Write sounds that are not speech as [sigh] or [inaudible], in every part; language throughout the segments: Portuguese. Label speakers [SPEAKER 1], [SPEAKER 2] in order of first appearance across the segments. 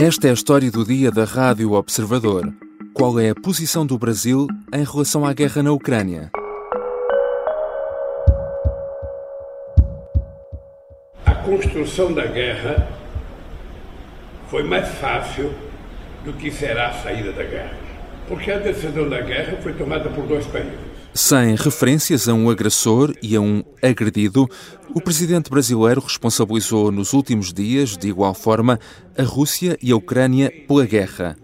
[SPEAKER 1] Esta é a história do dia da Rádio Observador. Qual é a posição do Brasil em relação à guerra na Ucrânia?
[SPEAKER 2] A construção da guerra foi mais fácil do que será a saída da guerra. Porque a decisão da guerra foi tomada por dois países.
[SPEAKER 1] Sem referências a um agressor e a um agredido, o presidente brasileiro responsabilizou nos últimos dias, de igual forma, a Rússia e a Ucrânia pela guerra.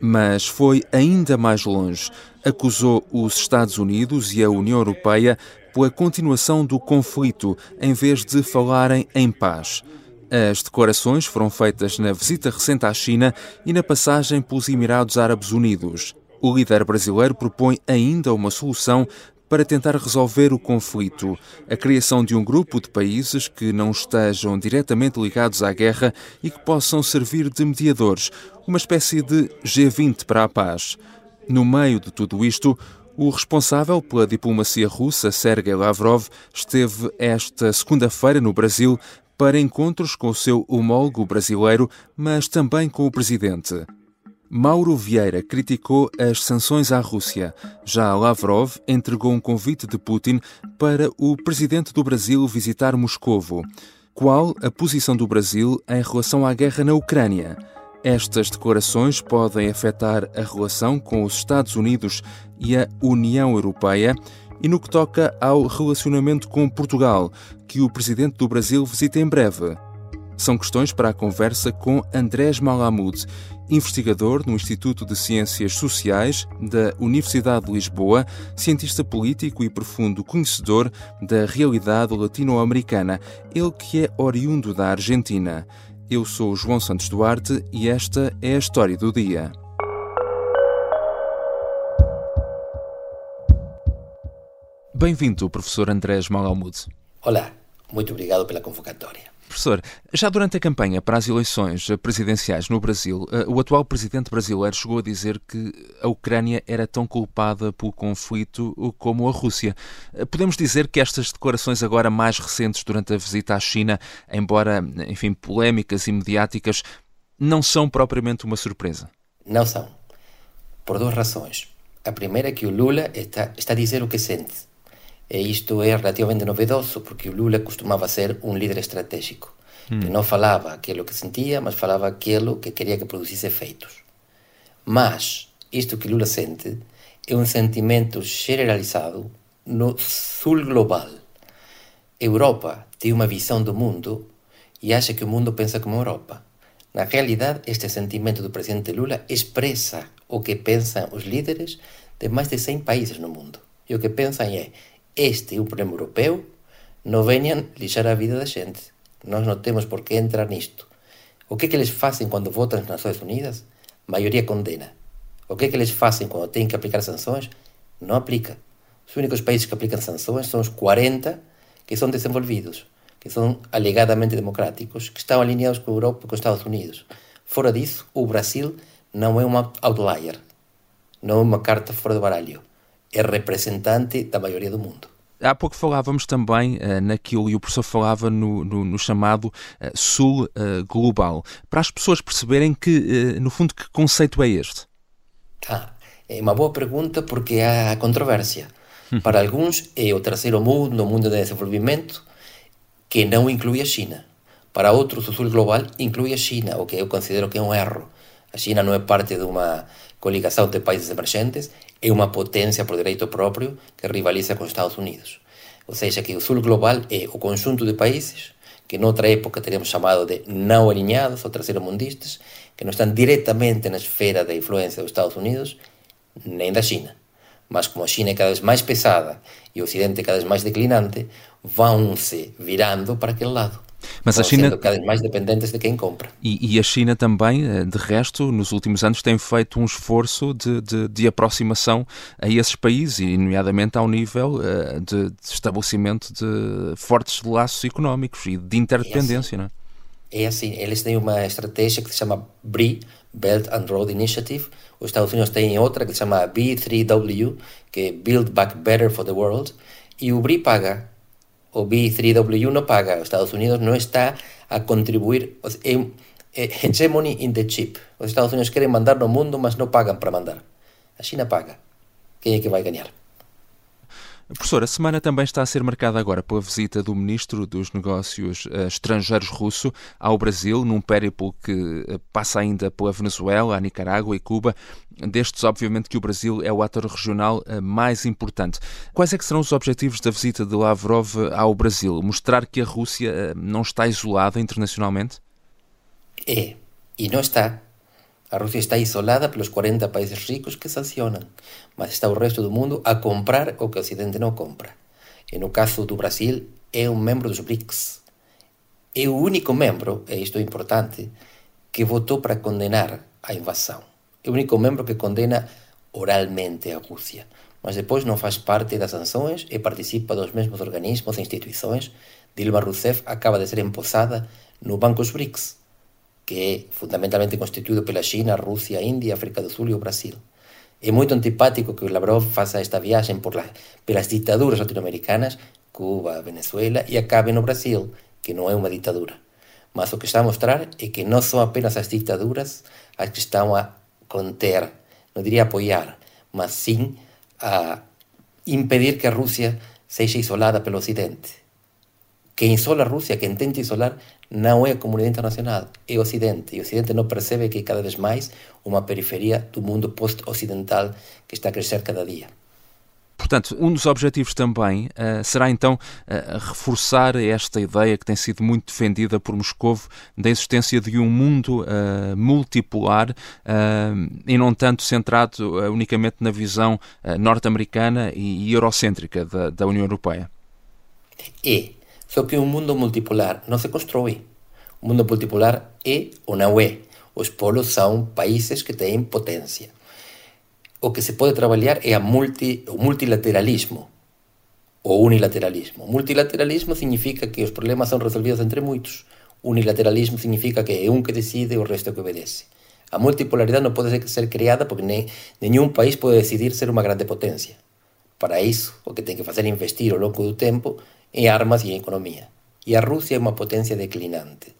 [SPEAKER 1] Mas foi ainda mais longe. Acusou os Estados Unidos e a União Europeia pela continuação do conflito, em vez de falarem em paz. As declarações foram feitas na visita recente à China e na passagem pelos Emirados Árabes Unidos. O líder brasileiro propõe ainda uma solução para tentar resolver o conflito, a criação de um grupo de países que não estejam diretamente ligados à guerra e que possam servir de mediadores, uma espécie de G20 para a paz. No meio de tudo isto, o responsável pela diplomacia russa, Sergei Lavrov, esteve esta segunda-feira no Brasil para encontros com o seu homólogo brasileiro, mas também com o presidente. Mauro Vieira criticou as sanções à Rússia. Já Lavrov entregou um convite de Putin para o presidente do Brasil visitar Moscovo. Qual a posição do Brasil em relação à guerra na Ucrânia? Estas declarações podem afetar a relação com os Estados Unidos e a União Europeia e no que toca ao relacionamento com Portugal, que o presidente do Brasil visita em breve. São questões para a conversa com Andrés Malamud, investigador no Instituto de Ciências Sociais da Universidade de Lisboa, cientista político e profundo conhecedor da realidade latino-americana, ele que é oriundo da Argentina. Eu sou João Santos Duarte e esta é a história do dia. Bem-vindo, professor Andrés Malamud.
[SPEAKER 3] Olá, muito obrigado pela convocatória.
[SPEAKER 1] Professor, já durante a campanha para as eleições presidenciais no Brasil, eh, o atual presidente brasileiro chegou a dizer que a Ucrânia era tão culpada pelo conflito como a Rússia. Eh, podemos dizer que estas declarações agora mais recentes durante a visita à China, embora, enfim, polémicas e mediáticas, não são propriamente uma surpresa?
[SPEAKER 3] Não são. Por duas razões. A primeira é que o Lula está, está a dizer o que sente e isto é relativamente novedoso, porque o Lula costumava ser um líder estratégico, hum. que não falava aquilo que sentia, mas falava aquilo que queria que produzisse efeitos. Mas isto que Lula sente é um sentimento generalizado no sul global. Europa tem uma visão do mundo e acha que o mundo pensa como a Europa. Na realidade, este sentimento do presidente Lula expressa o que pensam os líderes de mais de 100 países no mundo. E o que pensam é: este é um problema europeu, não venham lixar a vida da gente. Nós não temos por que entrar nisto. O que é que eles fazem quando votam nas Nações Unidas? A maioria condena. O que é que eles fazem quando têm que aplicar sanções? Não aplica. Os únicos países que aplicam sanções são os 40 que são desenvolvidos, que são alegadamente democráticos, que estão alinhados com a Europa e com os Estados Unidos. Fora disso, o Brasil não é um outlier, não é uma carta fora do baralho é representante da maioria do mundo.
[SPEAKER 1] Há pouco falávamos também uh, naquilo, e o professor falava no, no, no chamado uh, Sul uh, Global, para as pessoas perceberem que, no fundo, que conceito é este?
[SPEAKER 3] Ah, é uma boa pergunta porque há controvérsia. Hum. Para alguns é o terceiro mundo, o mundo de desenvolvimento, que não inclui a China. Para outros, o Sul Global inclui a China, o que eu considero que é um erro. A China não é parte de uma coligação de países emergentes, é uma potência por direito próprio que rivaliza com os Estados Unidos. Ou seja, que o Sul Global é o conjunto de países que noutra época teríamos chamado de não alinhados ou terceiro-mundistas, que não estão diretamente na esfera da influência dos Estados Unidos nem da China. Mas como a China é cada vez mais pesada e o Ocidente é cada vez mais declinante, vão se virando para aquele lado. Mas a China cada vez mais dependentes de quem compra.
[SPEAKER 1] E, e, a China também, eh, de resto, nos últimos anos tem feito um esforço de, de, de aproximação a esses países, e nomeadamente ao nível uh, de, de, estabelecimento de fortes laços económicos e de interdependência,
[SPEAKER 3] é
[SPEAKER 1] assim, não
[SPEAKER 3] é? É assim, eles têm uma estratégia que se chama BRI, Belt and Road Initiative. Os Estados Unidos têm outra que se chama B3W, que é Build Back Better for the World. E o BRI paga o B3W1 paga, os Estados Unidos non está a contribuir é, hegemony in the chip. Os Estados Unidos queren mandar no mundo, mas non pagan para mandar. A China paga. Quem é que vai ganhar?
[SPEAKER 1] Professor, a semana também está a ser marcada agora pela visita do Ministro dos Negócios uh, Estrangeiros russo ao Brasil, num périplo que uh, passa ainda pela Venezuela, a Nicarágua e Cuba. Destes, obviamente, que o Brasil é o ator regional uh, mais importante. Quais é que serão os objetivos da visita de Lavrov ao Brasil? Mostrar que a Rússia não está isolada internacionalmente?
[SPEAKER 3] É, e não está. A Rusia está isolada pelos 40 países ricos que sancionan, mas está o resto do mundo a comprar o que o Ocidente non compra. E no caso do Brasil, é un membro dos BRICS. É o único membro, e isto é importante, que votou para condenar a invasão. É o único membro que condena oralmente a Rusia, mas depois non faz parte das sanções e participa dos mesmos organismos e instituições. Dilma Rousseff acaba de ser emposada no Banco dos BRICS, que é fundamentalmente constituído pela China, Rússia, Índia, África do Sul e o Brasil. É muito antipático que Lavrov faça esta viagem por la, pelas ditaduras latino-americanas, Cuba, Venezuela, e acabe no Brasil, que não é uma ditadura. Mas o que está a mostrar é que não são apenas as ditaduras as que estão a conter, não diria apoiar, mas sim a impedir que a Rússia seja isolada pelo Ocidente. Quem isola a Rússia, quem tenta isolar, não é a comunidade internacional, é o Ocidente. E o Ocidente não percebe que é cada vez mais uma periferia do mundo post-ocidental que está a crescer cada dia.
[SPEAKER 1] Portanto, um dos objetivos também uh, será então uh, reforçar esta ideia que tem sido muito defendida por Moscou da existência de um mundo uh, multipolar e não tanto centrado unicamente na visão norte-americana e, e eurocêntrica da, da União Europeia.
[SPEAKER 3] É, só que um mundo multipolar não se constrói. O mundo multipolar é ou não é. Os polos são países que têm potência. O que se pode trabalhar é multi, o multilateralismo ou unilateralismo. Multilateralismo significa que os problemas são resolvidos entre muitos. Unilateralismo significa que é um que decide e o resto que obedece. A multipolaridade não pode ser criada porque nenhum país pode decidir ser uma grande potência. Para isso, o que tem que fazer é investir ao longo do tempo em armas e em economia. E a Rússia é uma potência declinante.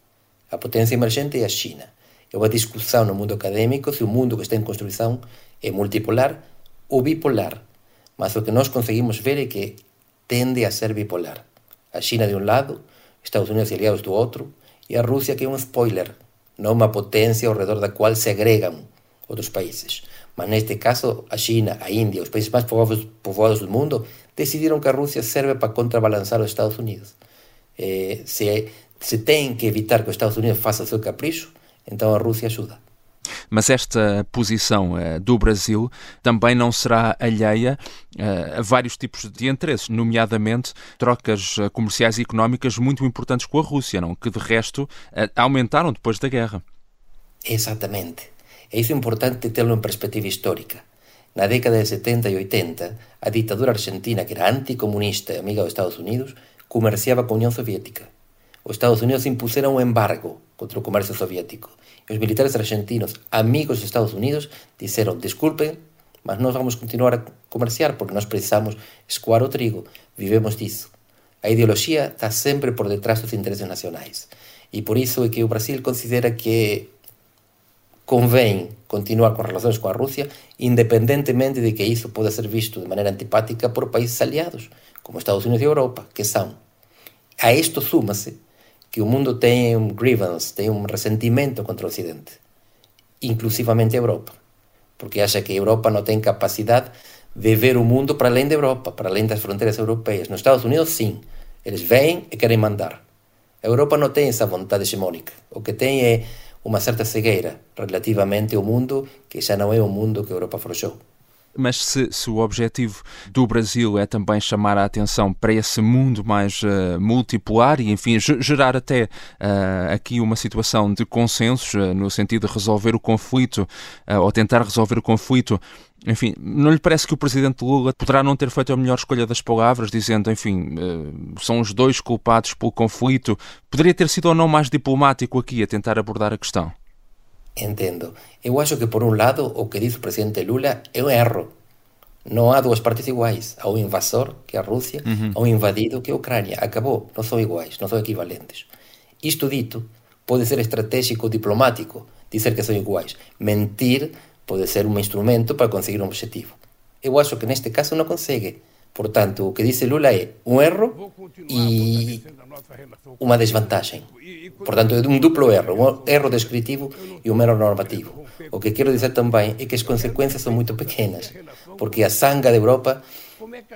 [SPEAKER 3] A potência emergente é a China. É uma discussão no mundo acadêmico se o mundo que está em construção é multipolar ou bipolar. Mas o que nós conseguimos ver é que tende a ser bipolar. A China de um lado, Estados Unidos e aliados do outro, e a Rússia que é um spoiler, não uma potência ao redor da qual se agregam outros países. Mas neste caso, a China, a Índia, os países mais povoados, povoados do mundo, decidiram que a Rússia serve para contrabalançar os Estados Unidos. Eh, se, se tem que evitar que os Estados Unidos façam seu capricho, então a Rússia ajuda.
[SPEAKER 1] Mas esta posição uh, do Brasil também não será alheia uh, a vários tipos de interesses, nomeadamente trocas uh, comerciais e económicas muito importantes com a Rússia, não? que de resto aumentaram depois da guerra.
[SPEAKER 3] Exatamente. É isso importante tê-lo em perspectiva histórica. Na década de 70 e 80, a ditadura argentina, que era anticomunista e amiga dos Estados Unidos, comerciava com a União Soviética. Os Estados Unidos impuseram um embargo contra o comércio soviético. E os militares argentinos, amigos dos Estados Unidos, disseram: desculpem, mas nós vamos continuar a comerciar porque nós precisamos escoar o trigo. Vivemos disso. A ideologia está sempre por detrás dos interesses nacionais. E por isso é que o Brasil considera que convém continuar relações com a Rússia, independentemente de que isso possa ser visto de maneira antipática por países aliados, como Estados Unidos e Europa, que são. A isto suma-se que o mundo tem um grievance, tem um ressentimento contra o Ocidente, inclusivamente a Europa, porque acha que a Europa não tem capacidade de ver o mundo para além da Europa, para além das fronteiras europeias. Nos Estados Unidos, sim, eles vêm e querem mandar. A Europa não tem essa vontade hegemônica. O que tem é uma certa cegueira relativamente ao mundo que já não é o mundo que a Europa forjou.
[SPEAKER 1] Mas se, se, o objetivo do Brasil é também chamar a atenção para esse mundo mais uh, multipolar e, enfim, gerar até uh, aqui uma situação de consensos, uh, no sentido de resolver o conflito, ou tentar resolver o conflito enfim, não lhe parece que o presidente Lula poderá não ter feito a melhor escolha das palavras, dizendo, enfim, são os dois culpados pelo conflito? Poderia ter sido ou não mais diplomático aqui a tentar abordar a questão?
[SPEAKER 3] Entendo. Eu acho que, por um lado, o que diz o presidente Lula é um erro. Não há duas partes iguais. Há um invasor, que é a Rússia, uhum. há um invadido, que é a Ucrânia. Acabou. Não são iguais, não são equivalentes. Isto dito, pode ser estratégico ou diplomático dizer que são iguais. Mentir pode ser um instrumento para conseguir um objetivo. Eu acho que neste caso não consegue. Portanto, o que disse Lula é um erro e uma desvantagem. Portanto, é um duplo erro, um erro descritivo e um erro normativo. O que quero dizer também é que as consequências são muito pequenas, porque a sanga da Europa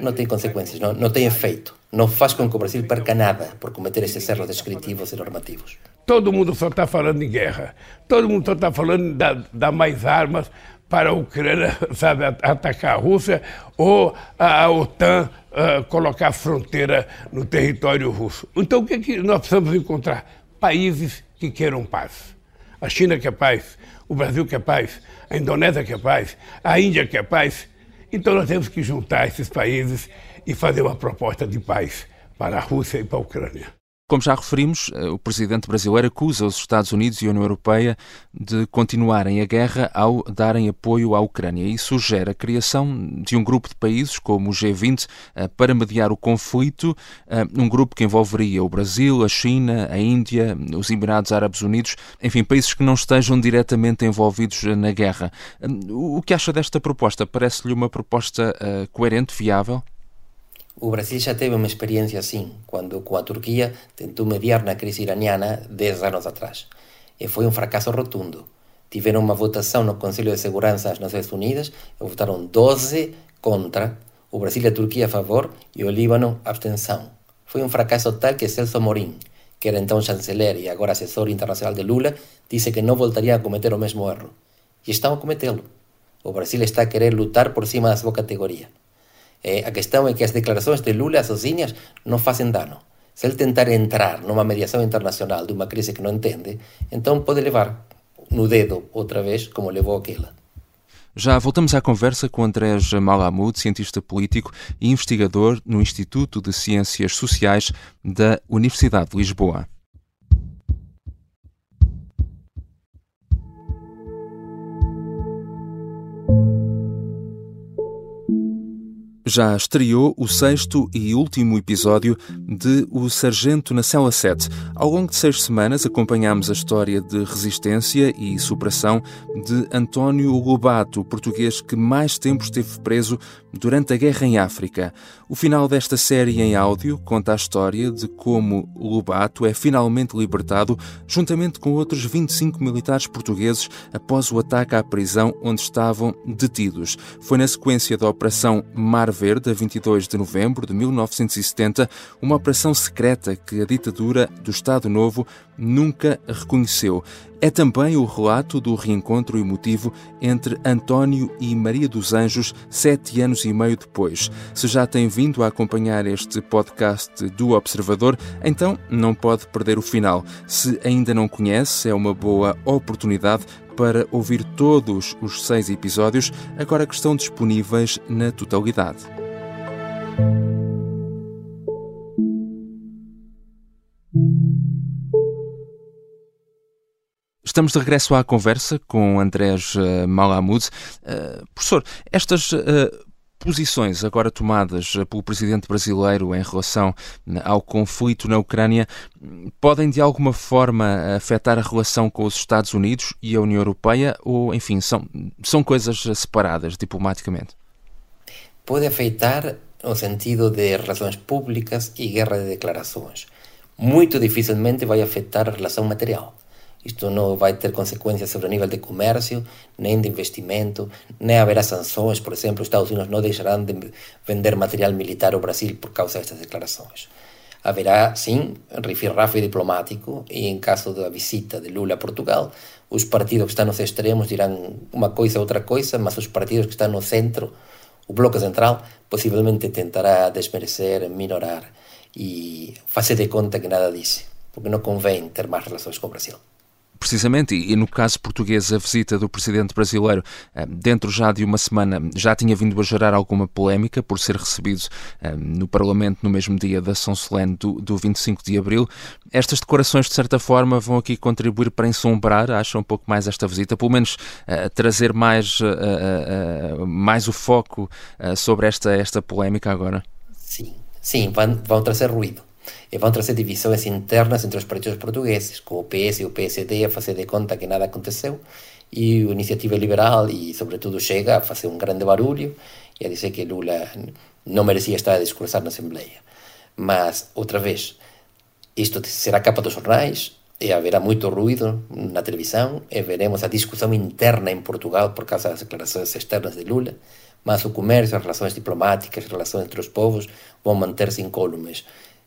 [SPEAKER 3] não tem consequências, não, não tem efeito. Não faz com que o Brasil perca nada por cometer esses erros descritivos e normativos.
[SPEAKER 2] Todo mundo só está falando em guerra. Todo mundo só está falando de dar mais armas para a Ucrânia [laughs] sabe, atacar a Rússia ou a OTAN uh, colocar a fronteira no território russo. Então, o que, é que nós precisamos encontrar? Países que queiram paz. A China quer paz, o Brasil quer paz, a Indonésia quer paz, a Índia quer paz. Então, nós temos que juntar esses países e fazer uma proposta de paz para a Rússia e para a Ucrânia.
[SPEAKER 1] Como já referimos, eh, o presidente brasileiro acusa os Estados Unidos e a União Europeia de continuarem a guerra ao darem apoio à Ucrânia e sugere a criação de um grupo de países como o G20 eh, para mediar o conflito, eh, um grupo que envolveria o Brasil, a China, a Índia, os Emirados Árabes Unidos, enfim, países que não estejam diretamente envolvidos na guerra. O que acha desta proposta? Parece-lhe uma proposta coerente, viável?
[SPEAKER 3] O Brasil já teve uma experiência assim, quando com a Turquia tentou mediar na crise iraniana 10 anos atrás. E foi um fracasso rotundo. Tiveram uma votação no Conselho de Segurança das Nações Unidas e votaram 12 contra, o Brasil e a Turquia a favor e o Líbano abstenção. Foi um fracasso tal que Celso Amorim, que era então chanceler e agora assessor internacional de Lula, disse que não voltaria a cometer o mesmo erro. E estão a cometê-lo. O Brasil está a querer lutar por cima da sua categoria. Eh, a questão é que as declarações de Lula sozinhas não fazem dano. Se ele tentar entrar numa mediação internacional de uma crise que não entende, então pode levar no dedo outra vez, como levou aquela.
[SPEAKER 1] Já voltamos à conversa com Andrés Malamud, cientista político e investigador no Instituto de Ciências Sociais da Universidade de Lisboa. Já estreou o sexto e último episódio de O Sargento na Cela 7. Ao longo de seis semanas acompanhámos a história de resistência e superação de António Lobato, o português que mais tempo esteve preso durante a guerra em África. O final desta série em áudio conta a história de como Lobato é finalmente libertado, juntamente com outros 25 militares portugueses, após o ataque à prisão onde estavam detidos. Foi na sequência da Operação Mar Verde, a 22 de novembro de 1970, uma operação secreta que a ditadura do Estado Novo nunca reconheceu. É também o relato do reencontro emotivo entre António e Maria dos Anjos, sete anos e meio depois. Se já tem vindo a acompanhar este podcast do Observador, então não pode perder o final. Se ainda não conhece, é uma boa oportunidade para ouvir todos os seis episódios, agora que estão disponíveis na totalidade. Estamos de regresso à conversa com Andrés uh, Malamud. Uh, professor, estas uh, posições agora tomadas pelo presidente brasileiro em relação ao conflito na Ucrânia podem de alguma forma afetar a relação com os Estados Unidos e a União Europeia ou, enfim, são, são coisas separadas diplomaticamente?
[SPEAKER 3] Pode afetar no sentido de relações públicas e guerra de declarações. Muito dificilmente vai afetar a relação material. Isto não vai ter consequências sobre o nível de comércio, nem de investimento, nem haverá sanções. Por exemplo, os Estados Unidos não deixarão de vender material militar ao Brasil por causa destas declarações. Haverá, sim, rifirrafe diplomático e, em caso da visita de Lula a Portugal, os partidos que estão nos extremos dirão uma coisa ou outra coisa, mas os partidos que estão no centro, o bloco central, possivelmente tentará desmerecer, minorar e fazer de conta que nada disse, porque não convém ter mais relações com o Brasil
[SPEAKER 1] precisamente, e, no caso português, a visita do presidente brasileiro, eh, dentro já de uma semana, já tinha vindo a gerar alguma polémica por ser recebido eh, no Parlamento no mesmo dia da São Solene do, do 25 de abril. Estas decorações, de certa forma, vão aqui contribuir para ensombrar, acho, um pouco mais esta visita, pelo menos uh, trazer mais, mais o foco sobre esta, esta polémica agora.
[SPEAKER 3] Sim, sim, vão, vão trazer ruído. E vão trazer divisões internas entre os partidos portugueses, com o PS e o PSD a fazer de conta que nada aconteceu, e a Iniciativa Liberal e, sobretudo, Chega a fazer um grande barulho e a dizer que Lula não merecia estar a discursar na Assembleia. Mas, outra vez, isto será capa dos jornais, e haverá muito ruído na televisão, e veremos a discussão interna em Portugal por causa das declarações externas de Lula, mas o comércio, as relações diplomáticas, as relações entre os povos vão manter-se incólumes,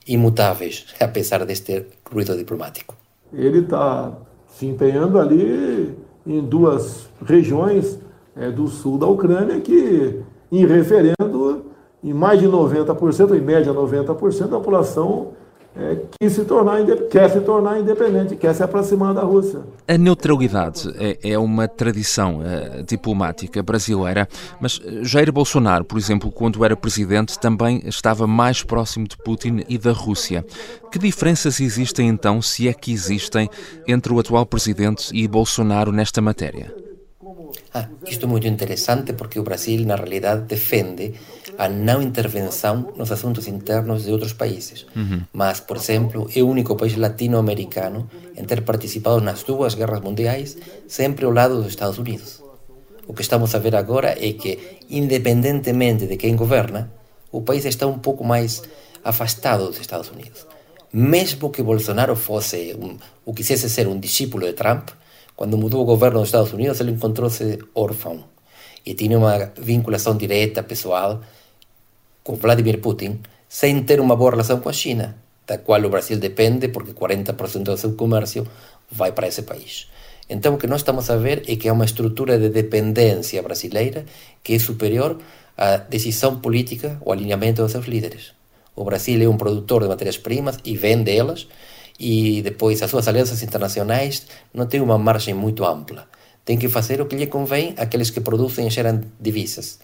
[SPEAKER 3] imutáveis, [laughs] apesar deste ruído diplomático.
[SPEAKER 4] Ele está se empenhando ali em duas regiões é, do sul da Ucrânia que, em referendo, em mais de 90%, em média 90%, da população é, quis se tornar, quer se tornar independente, quer se aproximar da Rússia.
[SPEAKER 1] A neutralidade é, é uma tradição uh, diplomática brasileira, mas Jair Bolsonaro, por exemplo, quando era presidente, também estava mais próximo de Putin e da Rússia. Que diferenças existem então, se é que existem, entre o atual presidente e Bolsonaro nesta matéria?
[SPEAKER 3] Ah, isto é muito interessante porque o Brasil, na realidade, defende a não intervenção nos assuntos internos de outros países. Uhum. Mas, por exemplo, é o único país latino-americano em ter participado nas duas guerras mundiais sempre ao lado dos Estados Unidos. O que estamos a ver agora é que, independentemente de quem governa, o país está um pouco mais afastado dos Estados Unidos. Mesmo que Bolsonaro fosse um, ou quisesse ser um discípulo de Trump, quando mudou o governo dos Estados Unidos, ele encontrou-se órfão e tinha uma vinculação direta, pessoal, com Vladimir Putin, sem ter uma boa relação com a China, da qual o Brasil depende, porque 40% do seu comércio vai para esse país. Então, o que nós estamos a ver é que há uma estrutura de dependência brasileira que é superior à decisão política ou alinhamento dos seus líderes. O Brasil é um produtor de matérias-primas e vende elas, e depois as suas alianças internacionais não têm uma margem muito ampla. Tem que fazer o que lhe convém àqueles que produzem e geram divisas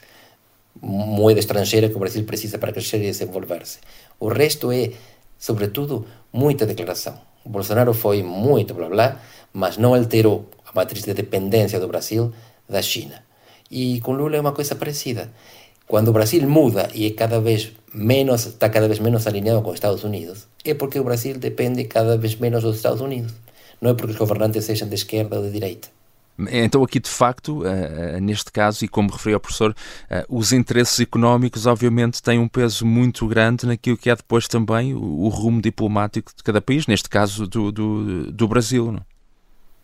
[SPEAKER 3] moeda estrangeira que o Brasil precisa para crescer e desenvolver-se. O resto é, sobretudo, muita declaração. O Bolsonaro foi muito blá blá, mas não alterou a matriz de dependência do Brasil da China. E com Lula é uma coisa parecida. Quando o Brasil muda e é cada vez menos está cada vez menos alinhado com os Estados Unidos, é porque o Brasil depende cada vez menos dos Estados Unidos. Não é porque os governantes sejam de esquerda ou de direita.
[SPEAKER 1] Então, aqui de facto, uh, neste caso, e como referiu o professor, uh, os interesses económicos, obviamente, têm um peso muito grande naquilo que é depois também o, o rumo diplomático de cada país, neste caso do, do, do Brasil. Não?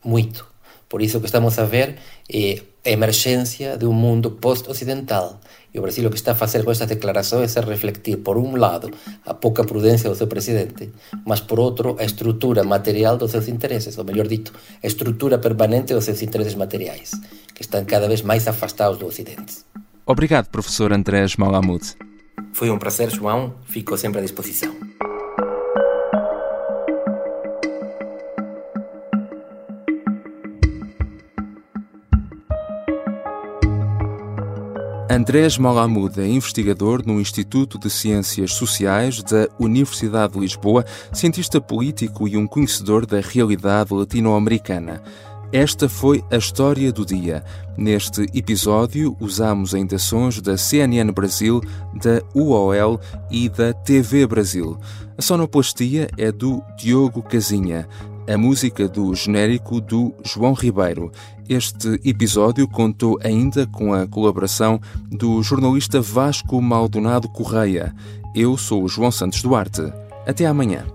[SPEAKER 3] Muito. Por isso, o que estamos a ver é a emergência de um mundo post-ocidental. E o Brasil o que está a fazer com estas declarações é refletir, por um lado, a pouca prudência do seu presidente, mas, por outro, a estrutura material dos seus interesses, ou melhor dito, a estrutura permanente dos seus interesses materiais, que estão cada vez mais afastados do Ocidente.
[SPEAKER 1] Obrigado, professor Andrés Malamud.
[SPEAKER 3] Foi um prazer, João. Fico sempre à disposição.
[SPEAKER 1] Andrés Malamud é investigador no Instituto de Ciências Sociais da Universidade de Lisboa, cientista político e um conhecedor da realidade latino-americana. Esta foi a história do dia. Neste episódio, usamos ainda sons da CNN Brasil, da UOL e da TV Brasil. A sonoplastia é do Diogo Casinha a música do genérico do João Ribeiro. Este episódio contou ainda com a colaboração do jornalista Vasco Maldonado Correia. Eu sou o João Santos Duarte. Até amanhã.